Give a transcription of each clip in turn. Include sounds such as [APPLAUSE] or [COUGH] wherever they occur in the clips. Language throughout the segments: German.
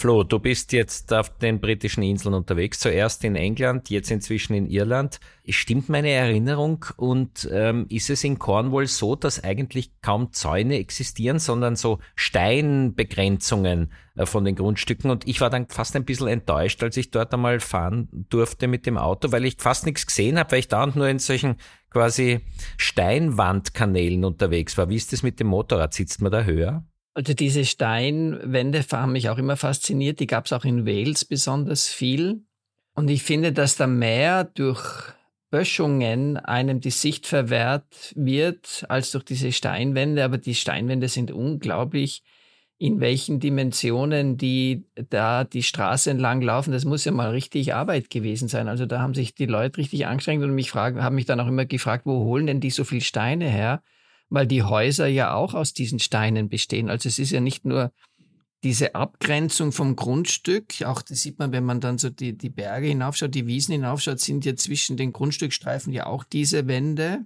Flo, du bist jetzt auf den britischen Inseln unterwegs, zuerst in England, jetzt inzwischen in Irland. Stimmt meine Erinnerung und ähm, ist es in Cornwall so, dass eigentlich kaum Zäune existieren, sondern so Steinbegrenzungen äh, von den Grundstücken? Und ich war dann fast ein bisschen enttäuscht, als ich dort einmal fahren durfte mit dem Auto, weil ich fast nichts gesehen habe, weil ich dauernd nur in solchen quasi Steinwandkanälen unterwegs war. Wie ist das mit dem Motorrad? Sitzt man da höher? Also diese Steinwände haben mich auch immer fasziniert. Die gab es auch in Wales besonders viel. Und ich finde, dass da mehr durch Böschungen einem die Sicht verwehrt wird als durch diese Steinwände. Aber die Steinwände sind unglaublich, in welchen Dimensionen die da die Straße entlang laufen. Das muss ja mal richtig Arbeit gewesen sein. Also da haben sich die Leute richtig angestrengt und mich fragen, haben mich dann auch immer gefragt, wo holen denn die so viel Steine her? Weil die Häuser ja auch aus diesen Steinen bestehen. Also es ist ja nicht nur diese Abgrenzung vom Grundstück, auch das sieht man, wenn man dann so die, die Berge hinaufschaut, die Wiesen hinaufschaut, sind ja zwischen den Grundstückstreifen ja auch diese Wände.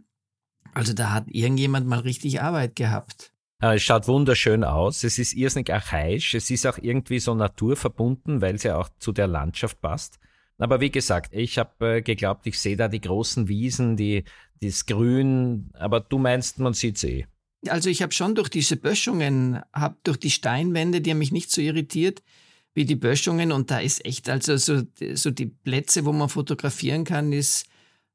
Also da hat irgendjemand mal richtig Arbeit gehabt. Es schaut wunderschön aus. Es ist irrsinnig archaisch. Es ist auch irgendwie so naturverbunden, weil es ja auch zu der Landschaft passt. Aber wie gesagt, ich habe äh, geglaubt, ich sehe da die großen Wiesen, die, das Grün, aber du meinst, man sieht es eh. Also ich habe schon durch diese Böschungen, habe durch die Steinwände, die haben mich nicht so irritiert wie die Böschungen und da ist echt, also so, so die Plätze, wo man fotografieren kann, ist,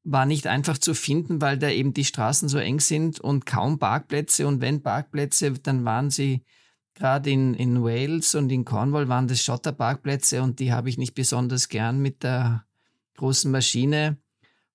war nicht einfach zu finden, weil da eben die Straßen so eng sind und kaum Parkplätze und wenn Parkplätze, dann waren sie gerade in, in Wales und in Cornwall waren das Schotterparkplätze und die habe ich nicht besonders gern mit der großen Maschine.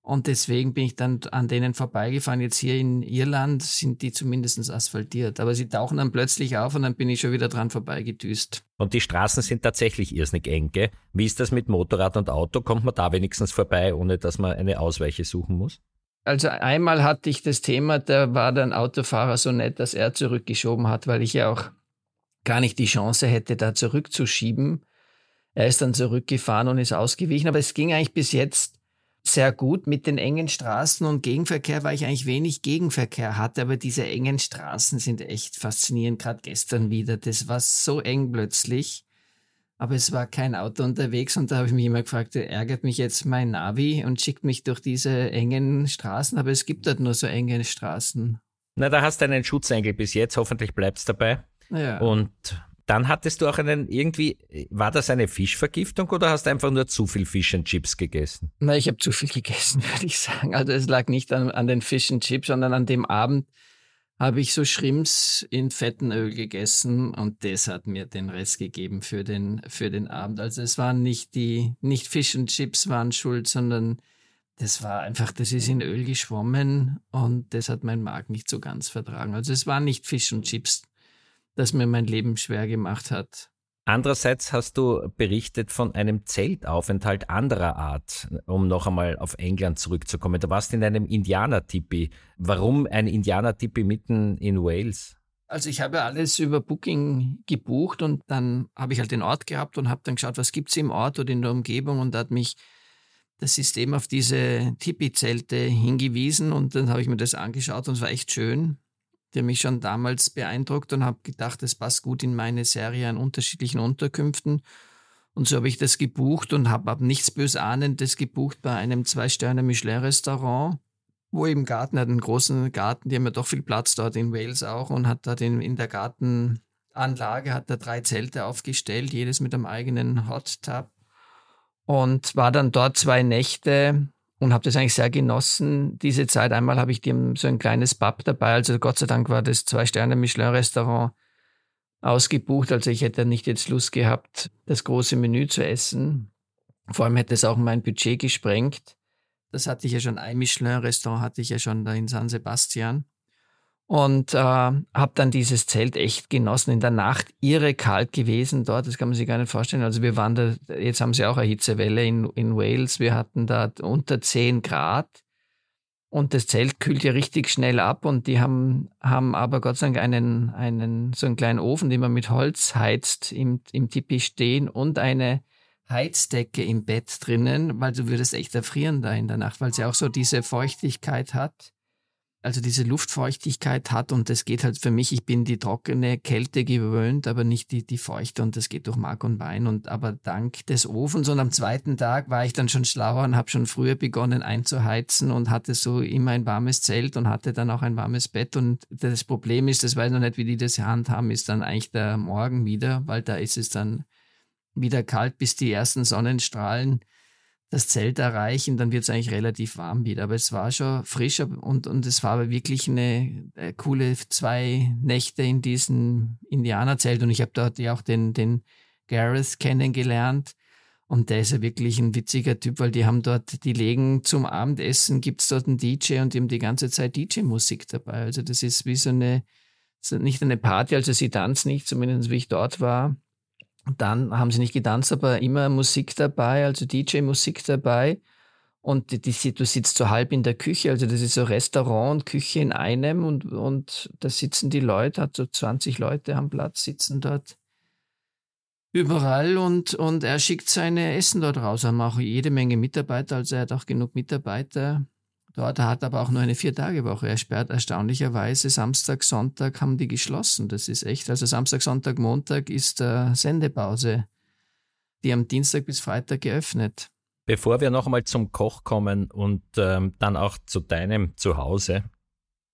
Und deswegen bin ich dann an denen vorbeigefahren. Jetzt hier in Irland sind die zumindest asphaltiert. Aber sie tauchen dann plötzlich auf und dann bin ich schon wieder dran vorbeigedüst. Und die Straßen sind tatsächlich irrsinnig eng, gell? Wie ist das mit Motorrad und Auto? Kommt man da wenigstens vorbei, ohne dass man eine Ausweiche suchen muss? Also einmal hatte ich das Thema, da war der Autofahrer so nett, dass er zurückgeschoben hat, weil ich ja auch gar nicht die Chance hätte, da zurückzuschieben. Er ist dann zurückgefahren und ist ausgewichen, aber es ging eigentlich bis jetzt sehr gut mit den engen Straßen und Gegenverkehr, weil ich eigentlich wenig Gegenverkehr hatte, aber diese engen Straßen sind echt faszinierend, gerade gestern wieder. Das war so eng plötzlich, aber es war kein Auto unterwegs und da habe ich mich immer gefragt, ärgert mich jetzt mein Navi und schickt mich durch diese engen Straßen, aber es gibt dort nur so enge Straßen. Na, da hast du einen Schutzengel bis jetzt, hoffentlich bleibt's dabei. Ja. Und dann hattest du auch einen irgendwie, war das eine Fischvergiftung oder hast du einfach nur zu viel Fish and Chips gegessen? Na, ich habe zu viel [LAUGHS] gegessen, würde ich sagen. Also es lag nicht an, an den Fish and Chips, sondern an dem Abend habe ich so Shrimps in fetten Öl gegessen und das hat mir den Rest gegeben für den, für den Abend. Also es waren nicht die, nicht Fish and Chips waren schuld, sondern das war einfach, das ist in Öl geschwommen und das hat mein Magen nicht so ganz vertragen. Also es war nicht Fish und Chips das mir mein Leben schwer gemacht hat. Andererseits hast du berichtet von einem Zeltaufenthalt anderer Art, um noch einmal auf England zurückzukommen. Du warst in einem Indianer-Tipi. Warum ein Indianer-Tipi mitten in Wales? Also ich habe alles über Booking gebucht und dann habe ich halt den Ort gehabt und habe dann geschaut, was gibt es im Ort oder in der Umgebung und da hat mich das System auf diese Tipi-Zelte hingewiesen und dann habe ich mir das angeschaut und es war echt schön der mich schon damals beeindruckt und habe gedacht, das passt gut in meine Serie an unterschiedlichen Unterkünften. Und so habe ich das gebucht und habe ab nichts Bösahnendes gebucht bei einem Zwei-Sterne-Michelin-Restaurant, wo im Garten hat einen großen Garten, die haben ja doch viel Platz dort in Wales auch und hat da den, in der Gartenanlage hat er drei Zelte aufgestellt, jedes mit einem eigenen Hot Tub. und war dann dort zwei Nächte und habe das eigentlich sehr genossen, diese Zeit. Einmal habe ich dem so ein kleines Pub dabei, also Gott sei Dank war das Zwei-Sterne-Michelin-Restaurant ausgebucht, also ich hätte nicht jetzt Lust gehabt, das große Menü zu essen. Vor allem hätte es auch mein Budget gesprengt. Das hatte ich ja schon, ein Michelin-Restaurant hatte ich ja schon da in San Sebastian und äh, habe dann dieses Zelt echt genossen. In der Nacht irre kalt gewesen dort, das kann man sich gar nicht vorstellen. Also wir waren da, jetzt haben sie auch eine Hitzewelle in, in Wales, wir hatten da unter 10 Grad und das Zelt kühlt ja richtig schnell ab und die haben, haben aber Gott sei Dank einen, einen, so einen kleinen Ofen, den man mit Holz heizt, im, im Tipi stehen und eine Heizdecke im Bett drinnen, weil du würdest echt erfrieren da in der Nacht, weil sie auch so diese Feuchtigkeit hat also diese Luftfeuchtigkeit hat und das geht halt für mich, ich bin die trockene Kälte gewöhnt, aber nicht die, die Feuchte und das geht durch Mark und Bein und aber dank des Ofens und am zweiten Tag war ich dann schon schlauer und habe schon früher begonnen einzuheizen und hatte so immer ein warmes Zelt und hatte dann auch ein warmes Bett und das Problem ist, das weiß noch nicht, wie die das handhaben, ist dann eigentlich der Morgen wieder, weil da ist es dann wieder kalt, bis die ersten Sonnenstrahlen das Zelt erreichen, dann wird es eigentlich relativ warm wieder. Aber es war schon frischer und, und es war aber wirklich eine, eine coole zwei Nächte in diesem Indianerzelt. Und ich habe dort ja auch den, den Gareth kennengelernt. Und der ist ja wirklich ein witziger Typ, weil die haben dort, die legen zum Abendessen, gibt es dort einen DJ und die haben die ganze Zeit DJ-Musik dabei. Also das ist wie so eine, nicht eine Party, also sie tanzen nicht, zumindest wie ich dort war. Dann haben sie nicht getanzt, aber immer Musik dabei, also DJ-Musik dabei. Und die, die, du sitzt so halb in der Küche, also das ist so Restaurant und Küche in einem und, und da sitzen die Leute, hat so 20 Leute am Platz, sitzen dort überall und, und er schickt seine Essen dort raus. Hat auch jede Menge Mitarbeiter, also er hat auch genug Mitarbeiter Dort hat aber auch nur eine Vier-Tage-Woche. Er sperrt erstaunlicherweise Samstag, Sonntag haben die geschlossen. Das ist echt. Also Samstag, Sonntag, Montag ist äh, Sendepause. Die am Dienstag bis Freitag geöffnet. Bevor wir noch einmal zum Koch kommen und ähm, dann auch zu deinem Zuhause.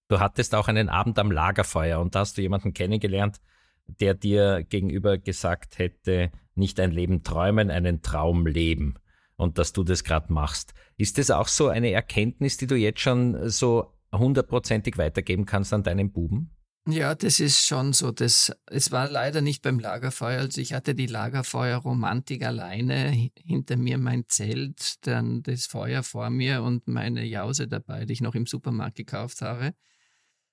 Du hattest auch einen Abend am Lagerfeuer und da hast du jemanden kennengelernt, der dir gegenüber gesagt hätte, nicht ein Leben träumen, einen Traum leben und dass du das gerade machst. Ist das auch so eine Erkenntnis, die du jetzt schon so hundertprozentig weitergeben kannst an deinen Buben? Ja, das ist schon so. Das, es war leider nicht beim Lagerfeuer. Also ich hatte die Lagerfeuerromantik alleine hinter mir mein Zelt, dann das Feuer vor mir und meine Jause dabei, die ich noch im Supermarkt gekauft habe.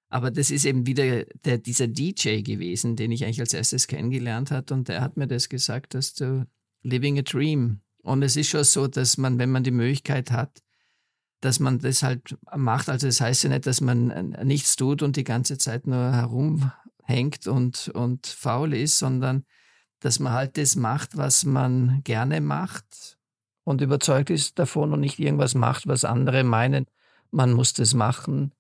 Aber das ist eben wieder der, dieser DJ gewesen, den ich eigentlich als erstes kennengelernt hat und der hat mir das gesagt, dass du living a dream. Und es ist schon so, dass man, wenn man die Möglichkeit hat, dass man das halt macht. Also das heißt ja nicht, dass man nichts tut und die ganze Zeit nur herumhängt und, und faul ist, sondern dass man halt das macht, was man gerne macht und überzeugt ist davon und nicht irgendwas macht, was andere meinen, man muss das machen.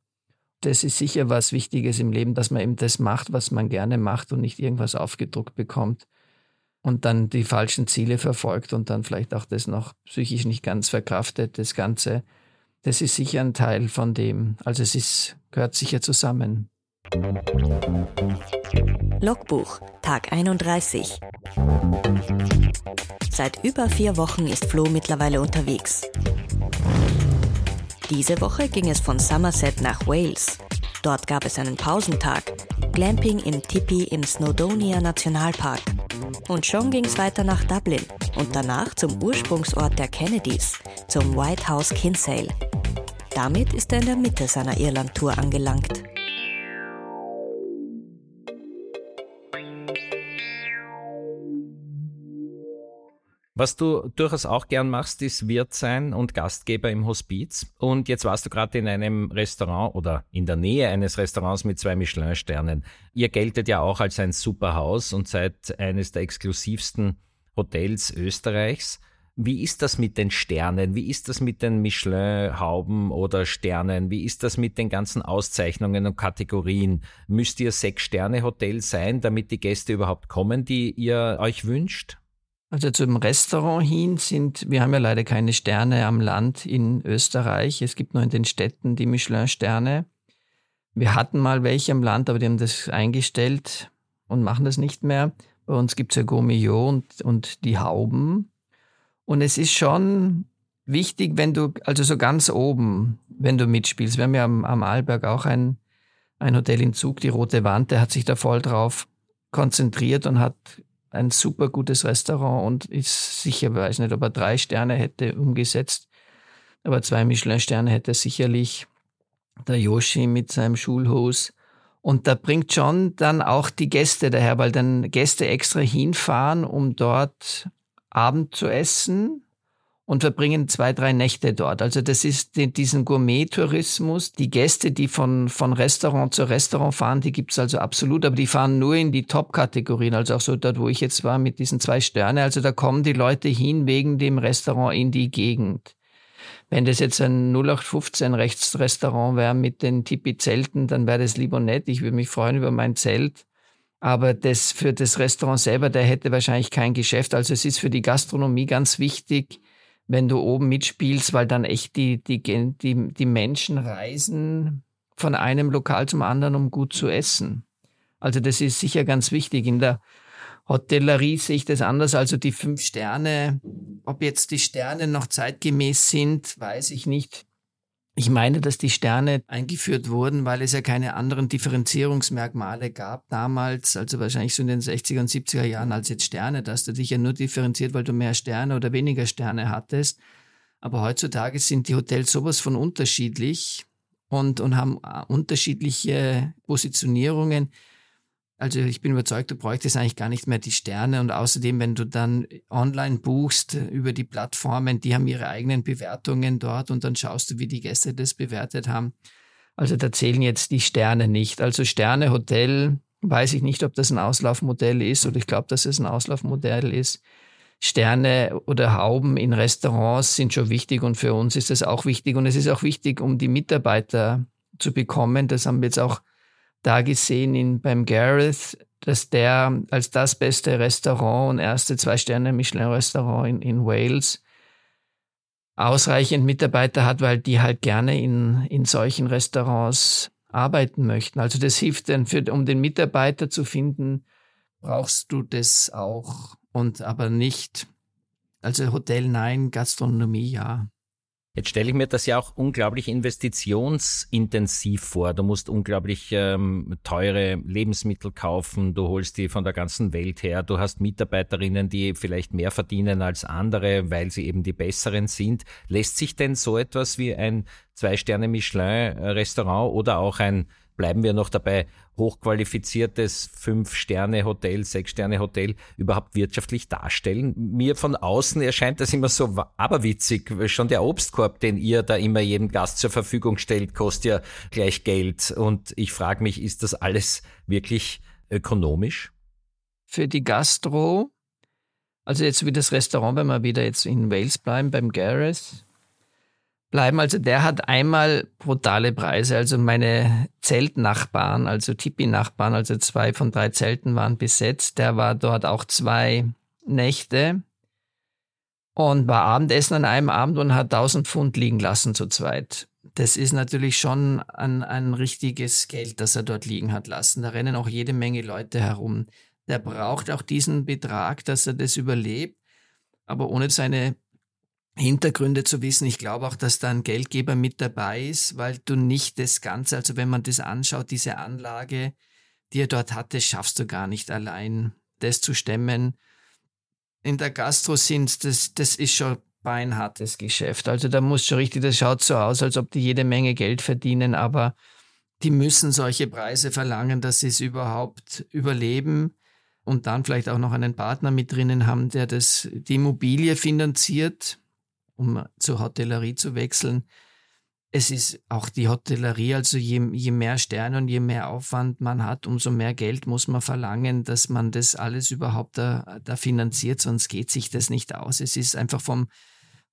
Das ist sicher was Wichtiges im Leben, dass man eben das macht, was man gerne macht und nicht irgendwas aufgedruckt bekommt und dann die falschen Ziele verfolgt und dann vielleicht auch das noch psychisch nicht ganz verkraftet, das Ganze. Das ist sicher ein Teil von dem. Also es ist, gehört sicher zusammen. Logbuch, Tag 31. Seit über vier Wochen ist Flo mittlerweile unterwegs. Diese Woche ging es von Somerset nach Wales. Dort gab es einen Pausentag, Glamping im Tipi im Snowdonia Nationalpark. Und schon ging es weiter nach Dublin und danach zum Ursprungsort der Kennedys, zum White House Kinsale. Damit ist er in der Mitte seiner Irland-Tour angelangt. Was du durchaus auch gern machst, ist Wirt sein und Gastgeber im Hospiz. Und jetzt warst du gerade in einem Restaurant oder in der Nähe eines Restaurants mit zwei Michelin-Sternen. Ihr geltet ja auch als ein Superhaus und seid eines der exklusivsten Hotels Österreichs. Wie ist das mit den Sternen? Wie ist das mit den Michelin-Hauben oder Sternen? Wie ist das mit den ganzen Auszeichnungen und Kategorien? Müsst ihr Sechs-Sterne-Hotel sein, damit die Gäste überhaupt kommen, die ihr euch wünscht? Also zum Restaurant hin sind, wir haben ja leider keine Sterne am Land in Österreich. Es gibt nur in den Städten die Michelin-Sterne. Wir hatten mal welche am Land, aber die haben das eingestellt und machen das nicht mehr. Bei uns gibt es ja Gourmillot und, und die Hauben. Und es ist schon wichtig, wenn du, also so ganz oben, wenn du mitspielst. Wir haben ja am, am Arlberg auch ein, ein Hotel in Zug, die Rote Wand, der hat sich da voll drauf konzentriert und hat ein super gutes Restaurant und ist sicher, weiß nicht, ob er drei Sterne hätte umgesetzt, aber zwei Michelin-Sterne hätte er sicherlich der Yoshi mit seinem Schulhus. Und da bringt schon dann auch die Gäste daher, weil dann Gäste extra hinfahren, um dort Abend zu essen und verbringen zwei, drei Nächte dort. Also das ist die, diesen Gourmet-Tourismus. Die Gäste, die von, von Restaurant zu Restaurant fahren, die gibt's also absolut, aber die fahren nur in die Top-Kategorien. Also auch so dort, wo ich jetzt war mit diesen zwei Sterne. Also da kommen die Leute hin wegen dem Restaurant in die Gegend. Wenn das jetzt ein 0815 Rechtsrestaurant wäre mit den Tipi-Zelten, dann wäre das lieber nett. Ich würde mich freuen über mein Zelt. Aber das für das Restaurant selber, der hätte wahrscheinlich kein Geschäft. Also es ist für die Gastronomie ganz wichtig, wenn du oben mitspielst, weil dann echt die, die, die, die Menschen reisen von einem Lokal zum anderen, um gut zu essen. Also das ist sicher ganz wichtig. In der Hotellerie sehe ich das anders. Also die fünf Sterne, ob jetzt die Sterne noch zeitgemäß sind, weiß ich nicht. Ich meine, dass die Sterne eingeführt wurden, weil es ja keine anderen Differenzierungsmerkmale gab damals, also wahrscheinlich so in den 60er und 70er Jahren als jetzt Sterne, dass du dich ja nur differenziert, weil du mehr Sterne oder weniger Sterne hattest. Aber heutzutage sind die Hotels sowas von unterschiedlich und, und haben äh, unterschiedliche Positionierungen. Also ich bin überzeugt, du bräuchtest eigentlich gar nicht mehr die Sterne und außerdem, wenn du dann online buchst über die Plattformen, die haben ihre eigenen Bewertungen dort und dann schaust du, wie die Gäste das bewertet haben. Also da zählen jetzt die Sterne nicht. Also Sterne, Hotel, weiß ich nicht, ob das ein Auslaufmodell ist oder ich glaube, dass es ein Auslaufmodell ist. Sterne oder Hauben in Restaurants sind schon wichtig und für uns ist es auch wichtig und es ist auch wichtig, um die Mitarbeiter zu bekommen. Das haben wir jetzt auch da gesehen in, beim Gareth, dass der als das beste Restaurant und erste Zwei-Sterne-Michelin-Restaurant in, in Wales ausreichend Mitarbeiter hat, weil die halt gerne in, in solchen Restaurants arbeiten möchten. Also das hilft dann für, um den Mitarbeiter zu finden, brauchst du das auch und aber nicht, also Hotel nein, Gastronomie ja. Jetzt stelle ich mir das ja auch unglaublich investitionsintensiv vor. Du musst unglaublich ähm, teure Lebensmittel kaufen, du holst die von der ganzen Welt her, du hast Mitarbeiterinnen, die vielleicht mehr verdienen als andere, weil sie eben die besseren sind. Lässt sich denn so etwas wie ein Zwei-Sterne-Michelin-Restaurant oder auch ein bleiben wir noch dabei, hochqualifiziertes Fünf-Sterne-Hotel, Sechs-Sterne-Hotel überhaupt wirtschaftlich darstellen. Mir von außen erscheint das immer so aberwitzig. Schon der Obstkorb, den ihr da immer jedem Gast zur Verfügung stellt, kostet ja gleich Geld. Und ich frage mich, ist das alles wirklich ökonomisch? Für die Gastro, also jetzt wie das Restaurant, wenn wir wieder jetzt in Wales bleiben, beim Gareth, bleiben. Also der hat einmal brutale Preise. Also meine Zeltnachbarn, also Tipi-Nachbarn, also zwei von drei Zelten waren besetzt. Der war dort auch zwei Nächte und war Abendessen an einem Abend und hat 1000 Pfund liegen lassen zu zweit. Das ist natürlich schon ein, ein richtiges Geld, das er dort liegen hat lassen. Da rennen auch jede Menge Leute herum. Der braucht auch diesen Betrag, dass er das überlebt. Aber ohne seine Hintergründe zu wissen. Ich glaube auch, dass da ein Geldgeber mit dabei ist, weil du nicht das Ganze, also wenn man das anschaut, diese Anlage, die er dort hatte, schaffst du gar nicht allein, das zu stemmen. In der Gastro sind das, das ist schon beinhartes Geschäft. Also da muss schon richtig, das schaut so aus, als ob die jede Menge Geld verdienen, aber die müssen solche Preise verlangen, dass sie es überhaupt überleben und dann vielleicht auch noch einen Partner mit drinnen haben, der das, die Immobilie finanziert um zur Hotellerie zu wechseln. Es ist auch die Hotellerie, also je, je mehr Sterne und je mehr Aufwand man hat, umso mehr Geld muss man verlangen, dass man das alles überhaupt da, da finanziert, sonst geht sich das nicht aus. Es ist einfach vom,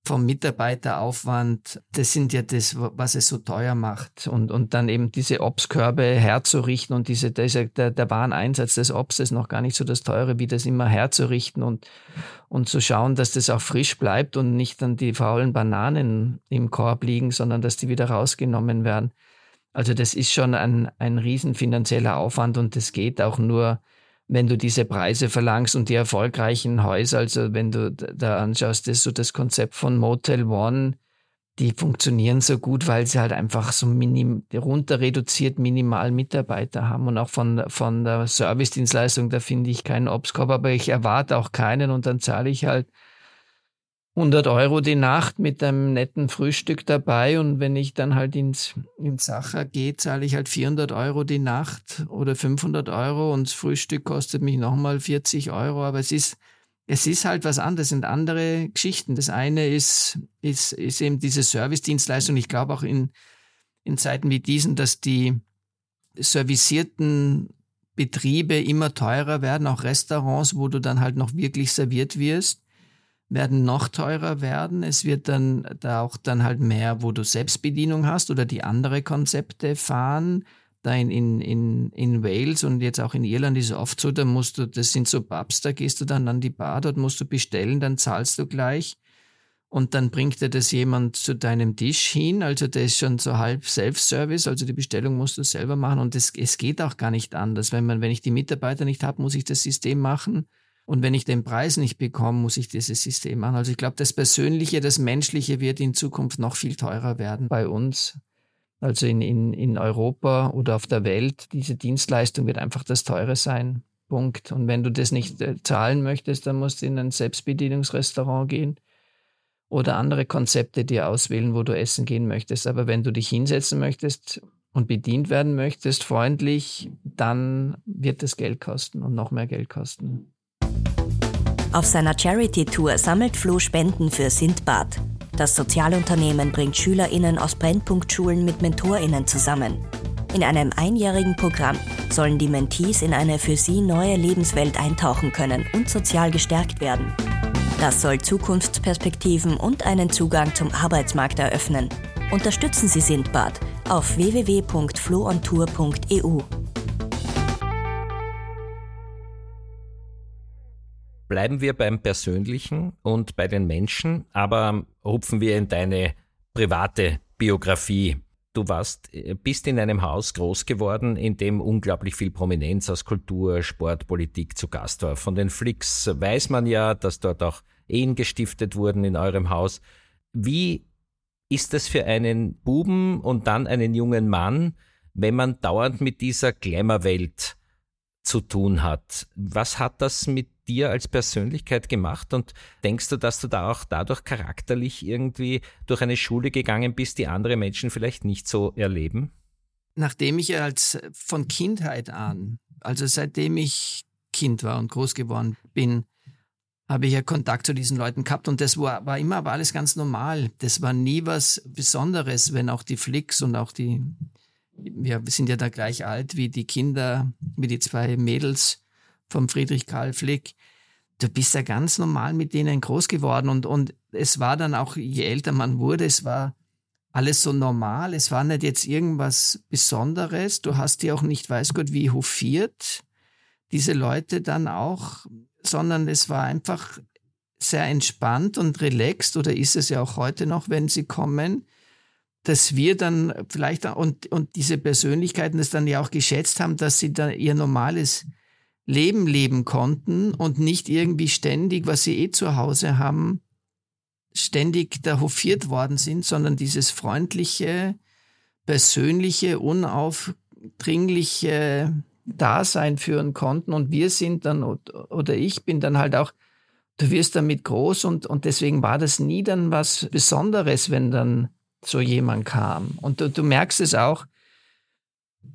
vom Mitarbeiteraufwand, das sind ja das, was es so teuer macht. Und, und dann eben diese Obstkörbe herzurichten und diese, diese der, der Wareneinsatz des Obst ist noch gar nicht so das Teure, wie das immer herzurichten und, und zu schauen, dass das auch frisch bleibt und nicht dann die faulen Bananen im Korb liegen, sondern dass die wieder rausgenommen werden. Also das ist schon ein, ein riesen finanzieller Aufwand und das geht auch nur, wenn du diese Preise verlangst und die erfolgreichen Häuser, also wenn du da anschaust, ist so das Konzept von Motel One, die funktionieren so gut, weil sie halt einfach so minim, runter reduziert minimal Mitarbeiter haben und auch von, von der Servicedienstleistung, da finde ich keinen Obskorb, aber ich erwarte auch keinen und dann zahle ich halt 100 Euro die Nacht mit einem netten Frühstück dabei und wenn ich dann halt ins, ins Sacher gehe, zahle ich halt 400 Euro die Nacht oder 500 Euro und das Frühstück kostet mich nochmal 40 Euro, aber es ist, es ist halt was anderes, sind andere Geschichten. Das eine ist, ist, ist eben diese Servicedienstleistung. Ich glaube auch in, in Zeiten wie diesen, dass die servicierten Betriebe immer teurer werden, auch Restaurants, wo du dann halt noch wirklich serviert wirst werden noch teurer werden. Es wird dann da auch dann halt mehr, wo du Selbstbedienung hast oder die andere Konzepte fahren. Da in, in, in, in Wales und jetzt auch in Irland ist es oft so, da musst du, das sind so Pubs, da gehst du dann an die Bar, dort musst du bestellen, dann zahlst du gleich und dann bringt dir das jemand zu deinem Tisch hin. Also das ist schon so halb Self-Service, also die Bestellung musst du selber machen und es, geht auch gar nicht anders. Wenn man, wenn ich die Mitarbeiter nicht habe, muss ich das System machen. Und wenn ich den Preis nicht bekomme, muss ich dieses System machen. Also ich glaube, das Persönliche, das Menschliche wird in Zukunft noch viel teurer werden bei uns. Also in, in, in Europa oder auf der Welt, diese Dienstleistung wird einfach das Teure sein. Punkt. Und wenn du das nicht äh, zahlen möchtest, dann musst du in ein Selbstbedienungsrestaurant gehen oder andere Konzepte dir auswählen, wo du essen gehen möchtest. Aber wenn du dich hinsetzen möchtest und bedient werden möchtest, freundlich, dann wird es Geld kosten und noch mehr Geld kosten. Auf seiner Charity-Tour sammelt Flo Spenden für Sindbad. Das Sozialunternehmen bringt SchülerInnen aus Brennpunktschulen mit MentorInnen zusammen. In einem einjährigen Programm sollen die Mentees in eine für sie neue Lebenswelt eintauchen können und sozial gestärkt werden. Das soll Zukunftsperspektiven und einen Zugang zum Arbeitsmarkt eröffnen. Unterstützen Sie Sindbad auf www.floontour.eu. Bleiben wir beim Persönlichen und bei den Menschen, aber hupfen wir in deine private Biografie. Du warst, äh, bist in einem Haus groß geworden, in dem unglaublich viel Prominenz aus Kultur, Sport, Politik zu Gast war. Von den Flicks weiß man ja, dass dort auch Ehen gestiftet wurden in eurem Haus. Wie ist das für einen Buben und dann einen jungen Mann, wenn man dauernd mit dieser Glamour-Welt zu tun hat? Was hat das mit dir als Persönlichkeit gemacht und denkst du, dass du da auch dadurch charakterlich irgendwie durch eine Schule gegangen bist, die andere Menschen vielleicht nicht so erleben? Nachdem ich als von Kindheit an, also seitdem ich Kind war und groß geworden bin, habe ich ja Kontakt zu diesen Leuten gehabt und das war, war immer aber alles ganz normal. Das war nie was Besonderes, wenn auch die Flicks und auch die, wir sind ja da gleich alt wie die Kinder, wie die zwei Mädels, vom Friedrich Karl Flick. Du bist ja ganz normal mit denen groß geworden und, und es war dann auch, je älter man wurde, es war alles so normal. Es war nicht jetzt irgendwas Besonderes. Du hast die auch nicht, weiß Gott, wie hofiert, diese Leute dann auch, sondern es war einfach sehr entspannt und relaxed oder ist es ja auch heute noch, wenn sie kommen, dass wir dann vielleicht und, und diese Persönlichkeiten das dann ja auch geschätzt haben, dass sie da ihr normales Leben leben konnten und nicht irgendwie ständig, was sie eh zu Hause haben, ständig da hofiert worden sind, sondern dieses freundliche, persönliche, unaufdringliche Dasein führen konnten. Und wir sind dann, oder ich bin dann halt auch, du wirst damit groß und, und deswegen war das nie dann was Besonderes, wenn dann so jemand kam. Und du, du merkst es auch,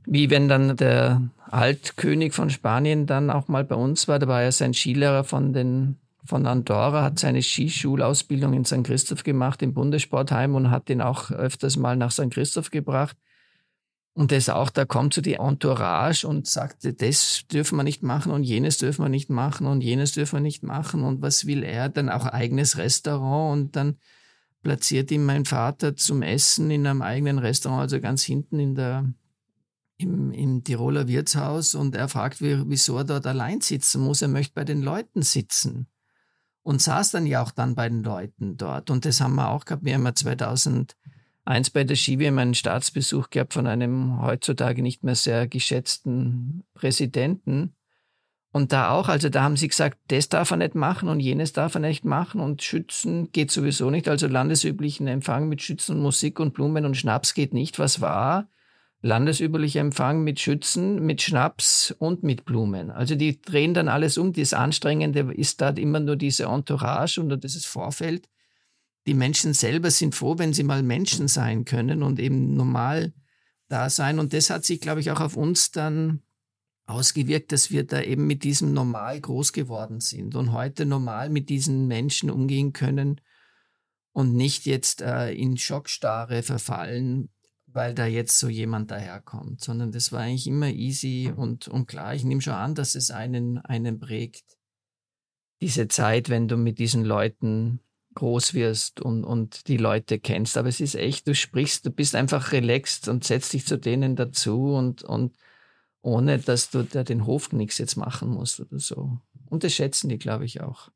wie wenn dann der Altkönig von Spanien dann auch mal bei uns war. Da war er sein Skilehrer von den von Andorra, hat seine Skischulausbildung in St. Christoph gemacht im Bundessportheim und hat ihn auch öfters mal nach St. Christoph gebracht. Und das auch, da kommt so die Entourage und sagt, das dürfen wir nicht machen und jenes dürfen wir nicht machen und jenes dürfen wir nicht machen und was will er? Dann auch eigenes Restaurant und dann platziert ihn mein Vater zum Essen in einem eigenen Restaurant, also ganz hinten in der, im, im Tiroler Wirtshaus und er fragt, wie, wieso er dort allein sitzen muss. Er möchte bei den Leuten sitzen. Und saß dann ja auch dann bei den Leuten dort. Und das haben wir auch gehabt. Wir haben ja 2001 bei der Skiwm einen Staatsbesuch gehabt von einem heutzutage nicht mehr sehr geschätzten Präsidenten. Und da auch, also da haben sie gesagt, das darf er nicht machen und jenes darf er nicht machen und Schützen geht sowieso nicht. Also landesüblichen Empfang mit Schützen, Musik und Blumen und Schnaps geht nicht. Was war? Landesüblicher Empfang mit Schützen, mit Schnaps und mit Blumen. Also die drehen dann alles um. Das Anstrengende ist da immer nur diese Entourage und dieses Vorfeld. Die Menschen selber sind froh, wenn sie mal Menschen sein können und eben normal da sein. Und das hat sich, glaube ich, auch auf uns dann ausgewirkt, dass wir da eben mit diesem Normal groß geworden sind und heute normal mit diesen Menschen umgehen können und nicht jetzt äh, in Schockstarre verfallen, weil da jetzt so jemand daherkommt, sondern das war eigentlich immer easy und, und klar. Ich nehme schon an, dass es einen, einen prägt. Diese Zeit, wenn du mit diesen Leuten groß wirst und, und die Leute kennst. Aber es ist echt, du sprichst, du bist einfach relaxed und setzt dich zu denen dazu und, und ohne dass du da den Hofknicks jetzt machen musst oder so. Und das schätzen die, glaube ich, auch.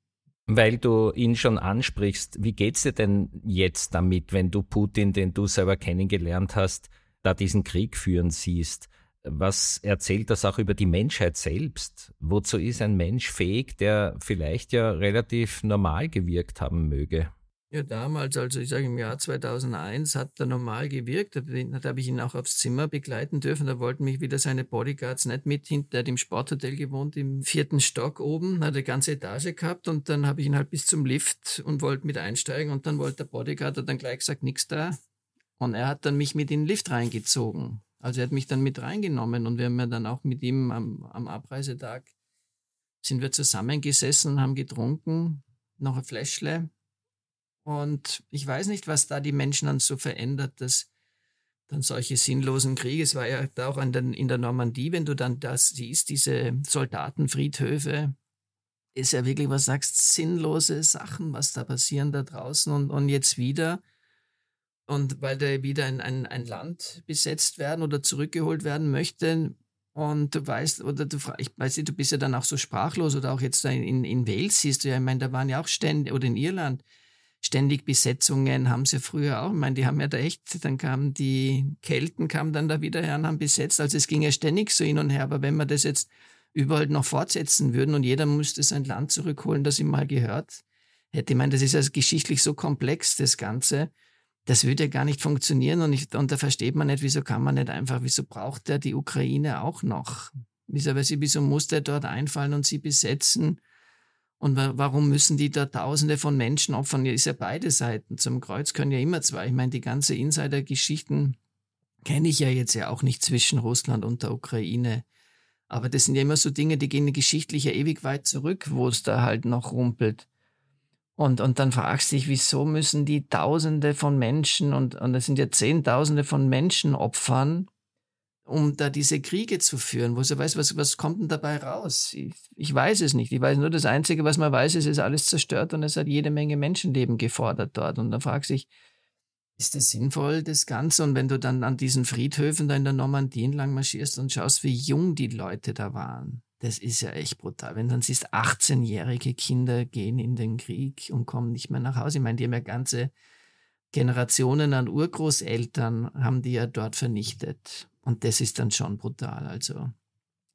Weil du ihn schon ansprichst, wie geht's dir denn jetzt damit, wenn du Putin, den du selber kennengelernt hast, da diesen Krieg führen siehst? Was erzählt das auch über die Menschheit selbst? Wozu ist ein Mensch fähig, der vielleicht ja relativ normal gewirkt haben möge? Ja, damals, also ich sage im Jahr 2001, hat er normal gewirkt. Da, da habe ich ihn auch aufs Zimmer begleiten dürfen. Da wollten mich wieder seine Bodyguards nicht mit. Hat im Sporthotel gewohnt, im vierten Stock oben, hat eine ganze Etage gehabt. Und dann habe ich ihn halt bis zum Lift und wollte mit einsteigen. Und dann wollte der Bodyguard, hat dann gleich gesagt, nichts da. Und er hat dann mich mit in den Lift reingezogen. Also er hat mich dann mit reingenommen. Und wir haben ja dann auch mit ihm am, am Abreisetag sind wir zusammengesessen und haben getrunken, noch ein Fläschle und ich weiß nicht, was da die Menschen dann so verändert, dass dann solche sinnlosen Kriege, es war ja auch in der, in der Normandie, wenn du dann das siehst, diese Soldatenfriedhöfe, ist ja wirklich, was sagst, sinnlose Sachen, was da passieren da draußen und, und jetzt wieder. Und weil da wieder ein, ein, ein Land besetzt werden oder zurückgeholt werden möchte, und du weißt, oder du ich weiß nicht, du bist ja dann auch so sprachlos, oder auch jetzt in, in Wales siehst du ja, ich meine, da waren ja auch Stände, oder in Irland, ständig Besetzungen haben sie früher auch. Ich meine, die haben ja da echt, dann kamen die Kelten, kamen dann da wieder her und haben besetzt. Also es ging ja ständig so hin und her. Aber wenn wir das jetzt überall noch fortsetzen würden und jeder müsste sein Land zurückholen, das ihm mal gehört hätte, ich meine, das ist also geschichtlich so komplex, das Ganze. Das würde ja gar nicht funktionieren und, ich, und da versteht man nicht, wieso kann man nicht einfach, wieso braucht er die Ukraine auch noch? Wieso, wieso muss der dort einfallen und sie besetzen? Und warum müssen die da Tausende von Menschen opfern? Ja, ist ja beide Seiten. Zum Kreuz können ja immer zwei. Ich meine, die ganze Insider-Geschichten kenne ich ja jetzt ja auch nicht zwischen Russland und der Ukraine. Aber das sind ja immer so Dinge, die gehen geschichtlich ja ewig weit zurück, wo es da halt noch rumpelt. Und, und dann fragst du dich, wieso müssen die Tausende von Menschen und, und es sind ja Zehntausende von Menschen opfern, um da diese Kriege zu führen, wo sie weiß, was, was kommt denn dabei raus? Ich, ich weiß es nicht. Ich weiß nur, das Einzige, was man weiß, ist, es ist alles zerstört und es hat jede Menge Menschenleben gefordert dort. Und dann fragst du dich, ist das sinnvoll, das Ganze? Und wenn du dann an diesen Friedhöfen da in der Normandie entlang marschierst und schaust, wie jung die Leute da waren, das ist ja echt brutal. Wenn du dann siehst, 18-jährige Kinder gehen in den Krieg und kommen nicht mehr nach Hause. Ich meine, die haben ja ganze Generationen an Urgroßeltern, haben die ja dort vernichtet. Und das ist dann schon brutal. Also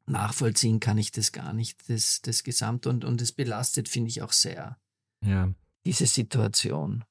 nachvollziehen kann ich das gar nicht, das, das Gesamte. Und, und es belastet, finde ich, auch sehr. Ja. Diese Situation.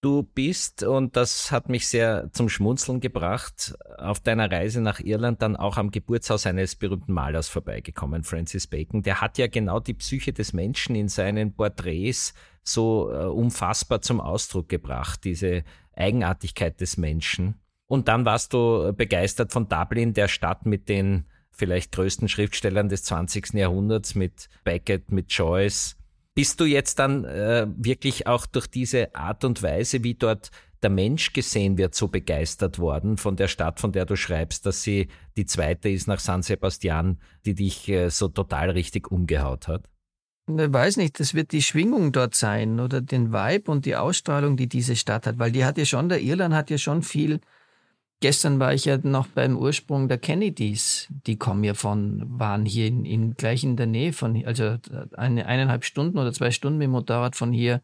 Du bist, und das hat mich sehr zum Schmunzeln gebracht, auf deiner Reise nach Irland dann auch am Geburtshaus eines berühmten Malers vorbeigekommen, Francis Bacon. Der hat ja genau die Psyche des Menschen in seinen Porträts so äh, unfassbar zum Ausdruck gebracht, diese Eigenartigkeit des Menschen. Und dann warst du begeistert von Dublin, der Stadt mit den vielleicht größten Schriftstellern des 20. Jahrhunderts, mit Beckett, mit Joyce. Bist du jetzt dann äh, wirklich auch durch diese Art und Weise, wie dort der Mensch gesehen wird, so begeistert worden von der Stadt, von der du schreibst, dass sie die zweite ist nach San Sebastian, die dich äh, so total richtig umgehaut hat? Ich weiß nicht, das wird die Schwingung dort sein oder den Vibe und die Ausstrahlung, die diese Stadt hat, weil die hat ja schon, der Irland hat ja schon viel Gestern war ich ja noch beim Ursprung der Kennedys. Die kommen ja von, waren hier in, in gleich in der Nähe von, also eine, eineinhalb Stunden oder zwei Stunden mit dem Motorrad von hier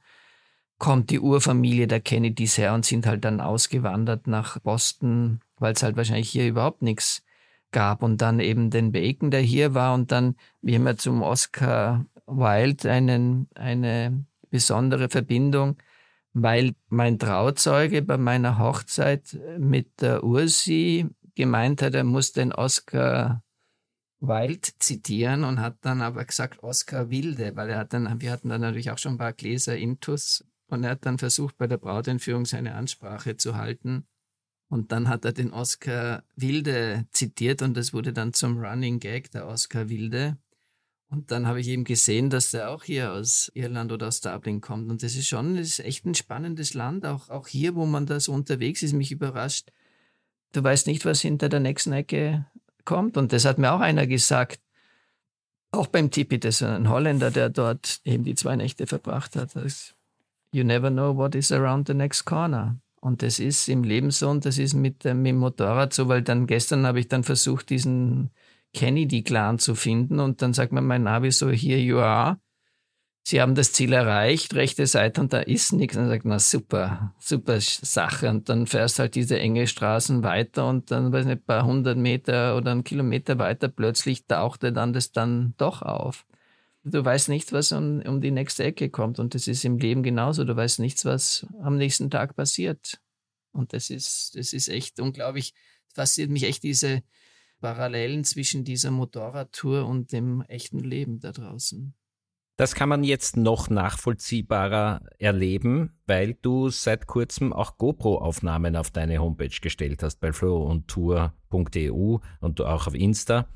kommt die Urfamilie der Kennedys her und sind halt dann ausgewandert nach Boston, weil es halt wahrscheinlich hier überhaupt nichts gab und dann eben den Bacon, der hier war und dann, wir haben ja zum Oscar Wilde einen, eine besondere Verbindung, weil mein Trauzeuge bei meiner Hochzeit mit der Ursi gemeint hat, er muss den Oscar Wilde zitieren und hat dann aber gesagt Oscar Wilde, weil er hat dann, wir hatten dann natürlich auch schon ein paar Gläser Intus und er hat dann versucht, bei der Brautentführung seine Ansprache zu halten. Und dann hat er den Oscar Wilde zitiert und das wurde dann zum Running Gag, der Oscar Wilde. Und dann habe ich eben gesehen, dass der auch hier aus Irland oder aus Dublin kommt. Und das ist schon, das ist echt ein spannendes Land. Auch, auch hier, wo man da so unterwegs ist, mich überrascht. Du weißt nicht, was hinter der nächsten Ecke kommt. Und das hat mir auch einer gesagt. Auch beim Tipi, das ist ein Holländer, der dort eben die zwei Nächte verbracht hat. Das, you never know what is around the next corner. Und das ist im Leben so und das ist mit, äh, mit dem Motorrad so, weil dann gestern habe ich dann versucht, diesen Kennedy-Clan zu finden und dann sagt mir mein Navi so, here you are. Sie haben das Ziel erreicht, rechte Seite und da ist nichts. Dann sagt man, super, super Sache. Und dann fährst halt diese enge Straßen weiter und dann, weiß nicht, ein paar hundert Meter oder einen Kilometer weiter plötzlich tauchte dann das dann doch auf. Du weißt nicht, was um, um die nächste Ecke kommt. Und das ist im Leben genauso. Du weißt nichts, was am nächsten Tag passiert. Und das ist, das ist echt unglaublich. Fasziniert mich echt diese Parallelen zwischen dieser Motorradtour und dem echten Leben da draußen. Das kann man jetzt noch nachvollziehbarer erleben, weil du seit kurzem auch GoPro-Aufnahmen auf deine Homepage gestellt hast bei flowontour.eu und du auch auf Insta.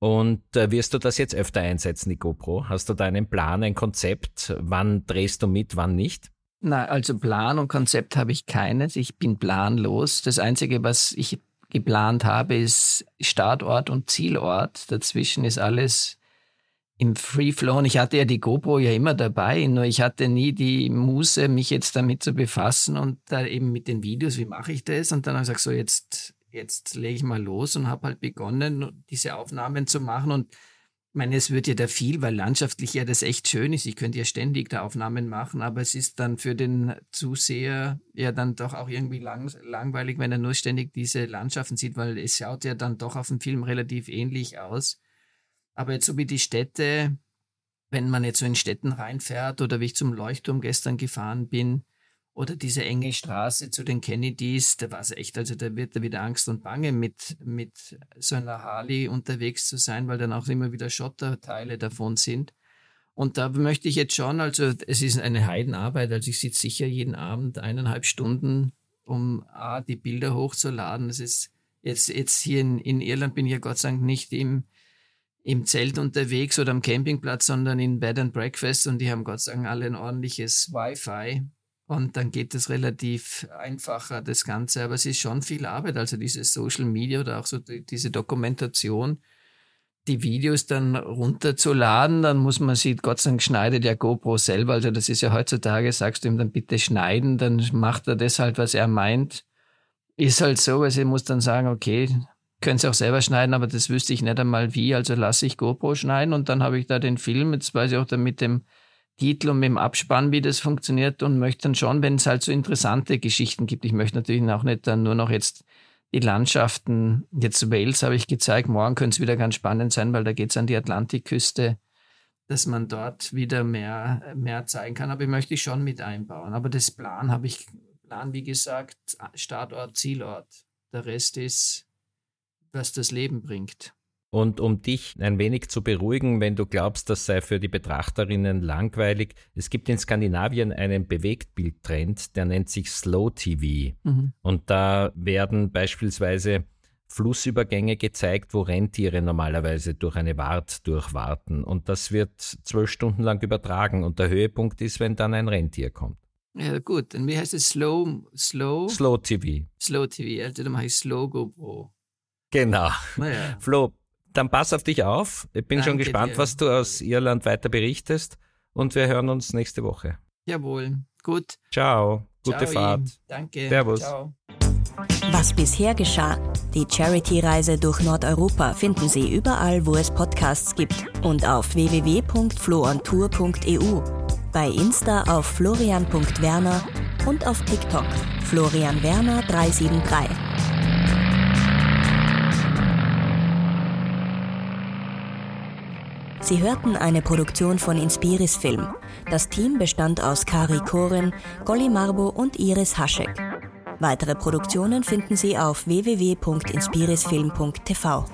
Und äh, wirst du das jetzt öfter einsetzen, die GoPro? Hast du da einen Plan, ein Konzept? Wann drehst du mit, wann nicht? Na, also Plan und Konzept habe ich keines. Ich bin planlos. Das Einzige, was ich geplant habe, ist Startort und Zielort. Dazwischen ist alles im Free Flow. Und ich hatte ja die GoPro ja immer dabei, nur ich hatte nie die Muße, mich jetzt damit zu befassen und da eben mit den Videos, wie mache ich das? Und dann habe ich gesagt, so jetzt jetzt lege ich mal los und habe halt begonnen, diese Aufnahmen zu machen. Und meine, es wird ja da viel, weil landschaftlich ja das echt schön ist. Ich könnte ja ständig da Aufnahmen machen, aber es ist dann für den Zuseher ja dann doch auch irgendwie lang, langweilig, wenn er nur ständig diese Landschaften sieht, weil es schaut ja dann doch auf dem Film relativ ähnlich aus. Aber jetzt so wie die Städte, wenn man jetzt so in Städten reinfährt oder wie ich zum Leuchtturm gestern gefahren bin, oder diese enge Straße zu den Kennedys, da war es echt, also da wird da wieder Angst und Bange mit, mit so einer Harley unterwegs zu sein, weil dann auch immer wieder Schotterteile davon sind. Und da möchte ich jetzt schon, also es ist eine Heidenarbeit, also ich sitze sicher jeden Abend eineinhalb Stunden, um A, die Bilder hochzuladen. Es ist jetzt, jetzt hier in, in Irland bin ich ja Gott sei Dank nicht im, im Zelt unterwegs oder am Campingplatz, sondern in Bed and Breakfast und die haben Gott sei Dank alle ein ordentliches Wi-Fi. Und dann geht es relativ einfacher, das Ganze. Aber es ist schon viel Arbeit. Also diese Social Media oder auch so die, diese Dokumentation, die Videos dann runterzuladen, dann muss man sie, Gott sei Dank schneidet ja GoPro selber. Also das ist ja heutzutage, sagst du ihm dann bitte schneiden, dann macht er das halt, was er meint. Ist halt so, also ich muss dann sagen, okay, können Sie auch selber schneiden, aber das wüsste ich nicht einmal wie, also lasse ich GoPro schneiden und dann habe ich da den Film, jetzt weiß ich auch dann mit dem Titel und mit dem Abspann, wie das funktioniert und möchte dann schon, wenn es halt so interessante Geschichten gibt. Ich möchte natürlich auch nicht dann nur noch jetzt die Landschaften, jetzt Wales habe ich gezeigt, morgen könnte es wieder ganz spannend sein, weil da geht es an die Atlantikküste, dass man dort wieder mehr, mehr zeigen kann. Aber ich möchte ich schon mit einbauen. Aber das Plan habe ich, Plan, wie gesagt, Startort, Zielort. Der Rest ist, was das Leben bringt. Und um dich ein wenig zu beruhigen, wenn du glaubst, das sei für die Betrachterinnen langweilig, es gibt in Skandinavien einen Bewegtbildtrend, der nennt sich Slow TV. Mhm. Und da werden beispielsweise Flussübergänge gezeigt, wo Rentiere normalerweise durch eine Wart durchwarten. Und das wird zwölf Stunden lang übertragen. Und der Höhepunkt ist, wenn dann ein Rentier kommt. Ja, gut. Und wie heißt es? Slow, Slow? Slow TV. Slow TV. Also dann mache ich Slow GoPro. Genau. Naja. Flo, dann pass auf dich auf. Ich bin Danke schon gespannt, dir. was du aus Irland weiter berichtest. Und wir hören uns nächste Woche. Jawohl. Gut. Ciao. Gute Ciao, Fahrt. Danke. Servus. Ciao. Was bisher geschah. Die Charity-Reise durch Nordeuropa finden Sie überall, wo es Podcasts gibt und auf www.floontour.eu, bei Insta auf florian.werner und auf TikTok florianwerner373. Sie hörten eine Produktion von Inspiris Film. Das Team bestand aus Kari Koren, Golly Marbo und Iris Haschek. Weitere Produktionen finden Sie auf www.inspirisfilm.tv.